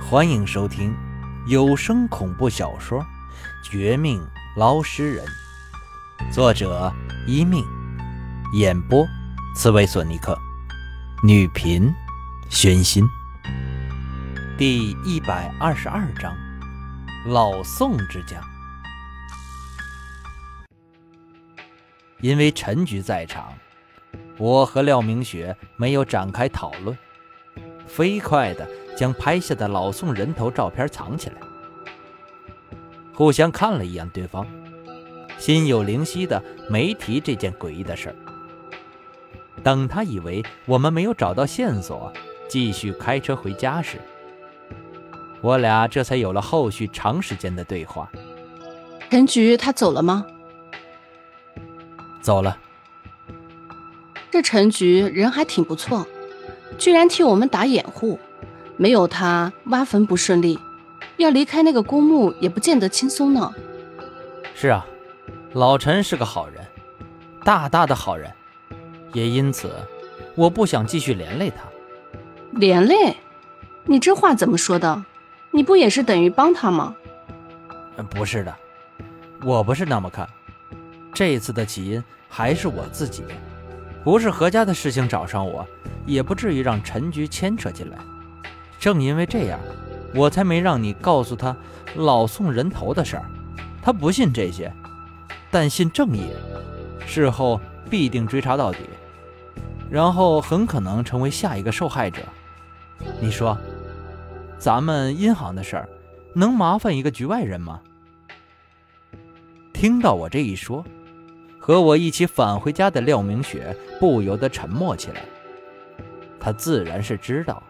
欢迎收听有声恐怖小说《绝命捞尸人》，作者一命，演播刺猬索尼克，女频宣心。第一百二十二章：老宋之家。因为陈局在场，我和廖明雪没有展开讨论，飞快的将拍下的老宋人头照片藏起来，互相看了一眼对方，心有灵犀的没提这件诡异的事儿。等他以为我们没有找到线索，继续开车回家时，我俩这才有了后续长时间的对话。陈局他走了吗？走了。这陈局人还挺不错，居然替我们打掩护。没有他，挖坟不顺利，要离开那个公墓也不见得轻松呢。是啊，老陈是个好人，大大的好人。也因此，我不想继续连累他。连累？你这话怎么说的？你不也是等于帮他吗？不是的，我不是那么看。这次的起因还是我自己，不是何家的事情找上我，也不至于让陈局牵扯进来。正因为这样，我才没让你告诉他老宋人头的事儿。他不信这些，但信正义，事后必定追查到底，然后很可能成为下一个受害者。你说，咱们银行的事儿，能麻烦一个局外人吗？听到我这一说。和我一起返回家的廖明雪不由得沉默起来。他自然是知道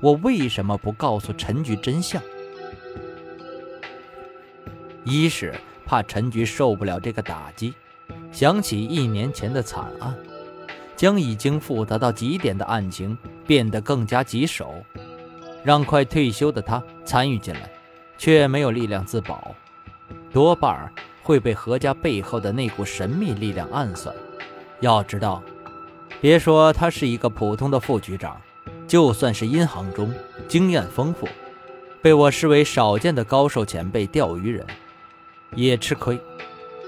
我为什么不告诉陈局真相。一是怕陈局受不了这个打击，想起一年前的惨案，将已经复杂到极点的案情变得更加棘手，让快退休的他参与进来，却没有力量自保，多半。会被何家背后的那股神秘力量暗算。要知道，别说他是一个普通的副局长，就算是阴行中经验丰富、被我视为少见的高手前辈钓鱼人，也吃亏，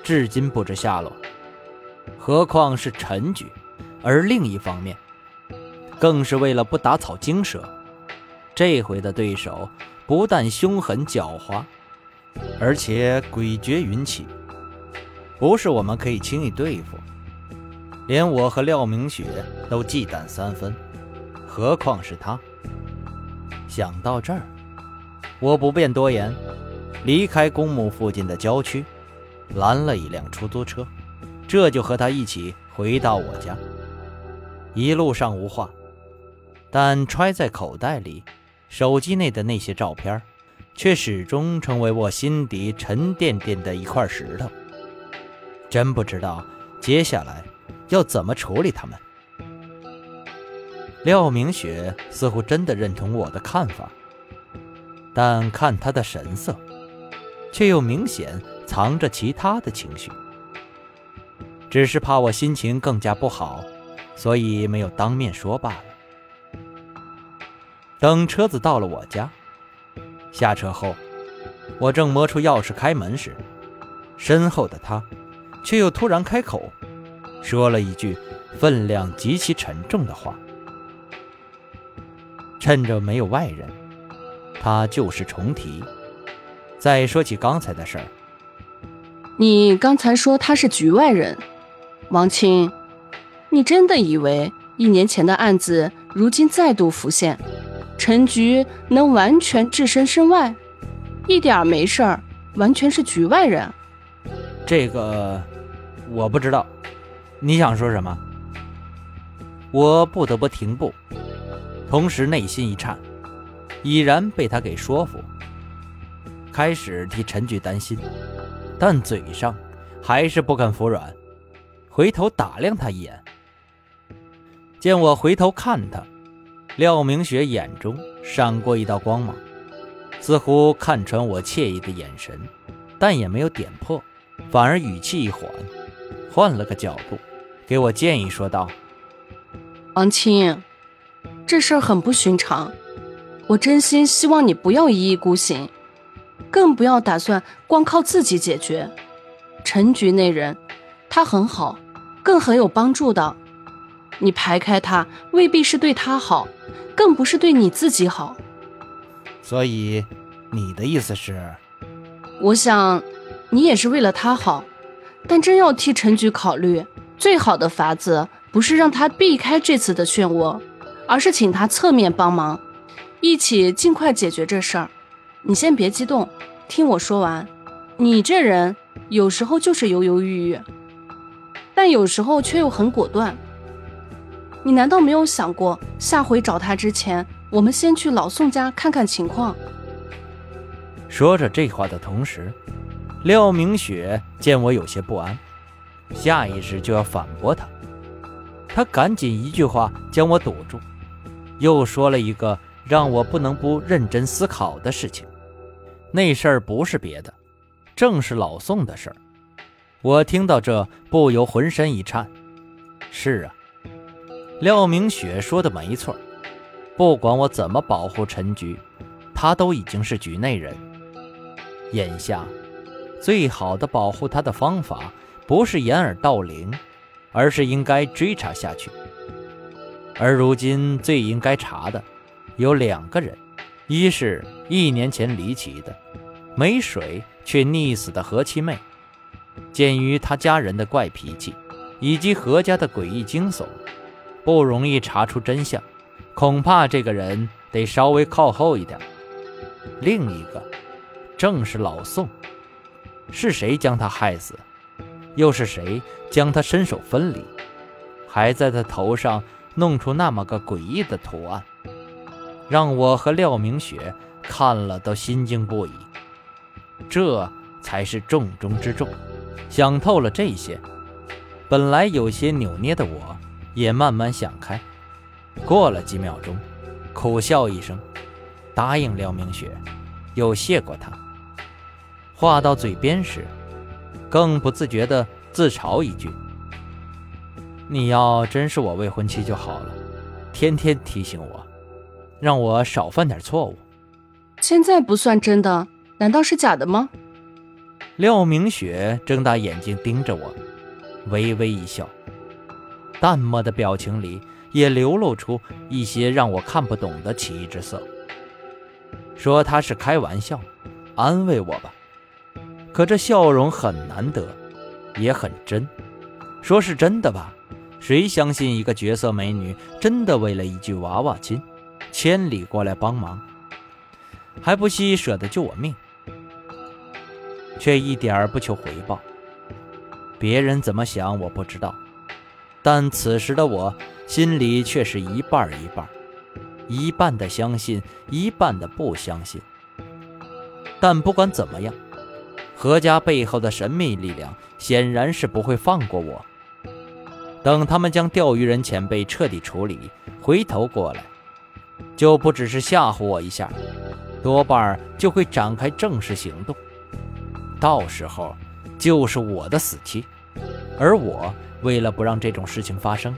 至今不知下落。何况是陈局，而另一方面，更是为了不打草惊蛇。这回的对手不但凶狠狡猾。而且诡谲云起，不是我们可以轻易对付。连我和廖明雪都忌惮三分，何况是他？想到这儿，我不便多言，离开公墓附近的郊区，拦了一辆出租车，这就和他一起回到我家。一路上无话，但揣在口袋里，手机内的那些照片。却始终成为我心底沉甸甸的一块石头。真不知道接下来要怎么处理他们。廖明雪似乎真的认同我的看法，但看他的神色，却又明显藏着其他的情绪。只是怕我心情更加不好，所以没有当面说罢了。等车子到了我家。下车后，我正摸出钥匙开门时，身后的他却又突然开口，说了一句分量极其沉重的话。趁着没有外人，他旧事重提，再说起刚才的事儿。你刚才说他是局外人，王青，你真的以为一年前的案子如今再度浮现？陈局能完全置身身外，一点没事儿，完全是局外人。这个我不知道，你想说什么？我不得不停步，同时内心一颤，已然被他给说服。开始替陈局担心，但嘴上还是不肯服软，回头打量他一眼。见我回头看他。廖明雪眼中闪过一道光芒，似乎看穿我惬意的眼神，但也没有点破，反而语气一缓，换了个角度，给我建议说道：“王青，这事儿很不寻常，我真心希望你不要一意孤行，更不要打算光靠自己解决。陈局那人，他很好，更很有帮助的。你排开他，未必是对他好，更不是对你自己好。所以，你的意思是？我想，你也是为了他好。但真要替陈局考虑，最好的法子不是让他避开这次的漩涡，而是请他侧面帮忙，一起尽快解决这事儿。你先别激动，听我说完。你这人有时候就是犹犹豫豫，但有时候却又很果断。你难道没有想过，下回找他之前，我们先去老宋家看看情况？说着这话的同时。廖明雪见我有些不安，下意识就要反驳他，他赶紧一句话将我堵住，又说了一个让我不能不认真思考的事情。那事儿不是别的，正是老宋的事儿。我听到这不由浑身一颤。是啊，廖明雪说的没错，不管我怎么保护陈局，他都已经是局内人。眼下。最好的保护他的方法，不是掩耳盗铃，而是应该追查下去。而如今最应该查的，有两个人：一是一年前离奇的没水却溺死的何七妹。鉴于他家人的怪脾气，以及何家的诡异惊悚，不容易查出真相，恐怕这个人得稍微靠后一点。另一个，正是老宋。是谁将他害死？又是谁将他身首分离，还在他头上弄出那么个诡异的图案，让我和廖明雪看了都心惊不已。这才是重中之重。想透了这些，本来有些扭捏的我，也慢慢想开。过了几秒钟，苦笑一声，答应廖明雪，又谢过他。话到嘴边时，更不自觉地自嘲一句：“你要真是我未婚妻就好了，天天提醒我，让我少犯点错误。现在不算真的，难道是假的吗？”廖明雪睁大眼睛盯着我，微微一笑，淡漠的表情里也流露出一些让我看不懂的奇异之色，说他是开玩笑，安慰我吧。可这笑容很难得，也很真。说是真的吧，谁相信一个绝色美女真的为了一句娃娃亲，千里过来帮忙，还不惜舍得救我命，却一点儿不求回报？别人怎么想我不知道，但此时的我心里却是一半一半，一半的相信，一半的不相信。但不管怎么样。何家背后的神秘力量显然是不会放过我。等他们将钓鱼人前辈彻底处理，回头过来，就不只是吓唬我一下，多半就会展开正式行动。到时候就是我的死期。而我为了不让这种事情发生，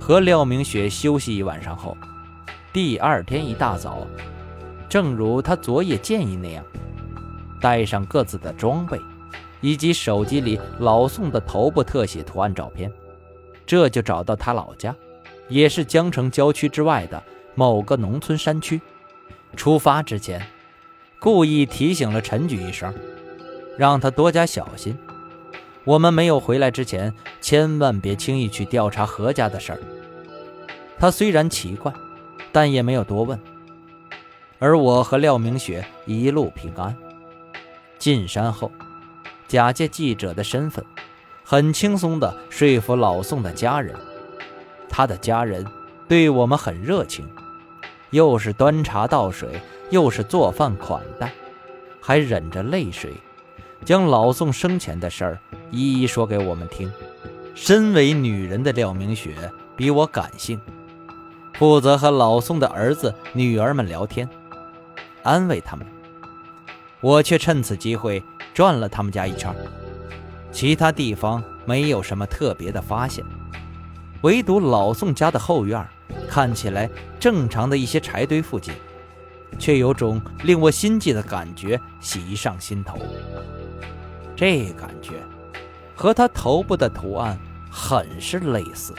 和廖明雪休息一晚上后，第二天一大早，正如他昨夜建议那样。带上各自的装备，以及手机里老宋的头部特写图案照片，这就找到他老家，也是江城郊区之外的某个农村山区。出发之前，故意提醒了陈局一声，让他多加小心。我们没有回来之前，千万别轻易去调查何家的事儿。他虽然奇怪，但也没有多问。而我和廖明雪一路平安。进山后，假借记者的身份，很轻松地说服老宋的家人。他的家人对我们很热情，又是端茶倒水，又是做饭款待，还忍着泪水，将老宋生前的事儿一一说给我们听。身为女人的廖明雪比我感性，负责和老宋的儿子、女儿们聊天，安慰他们。我却趁此机会转了他们家一圈，其他地方没有什么特别的发现，唯独老宋家的后院看起来正常的一些柴堆附近，却有种令我心悸的感觉袭上心头，这感觉和他头部的图案很是类似。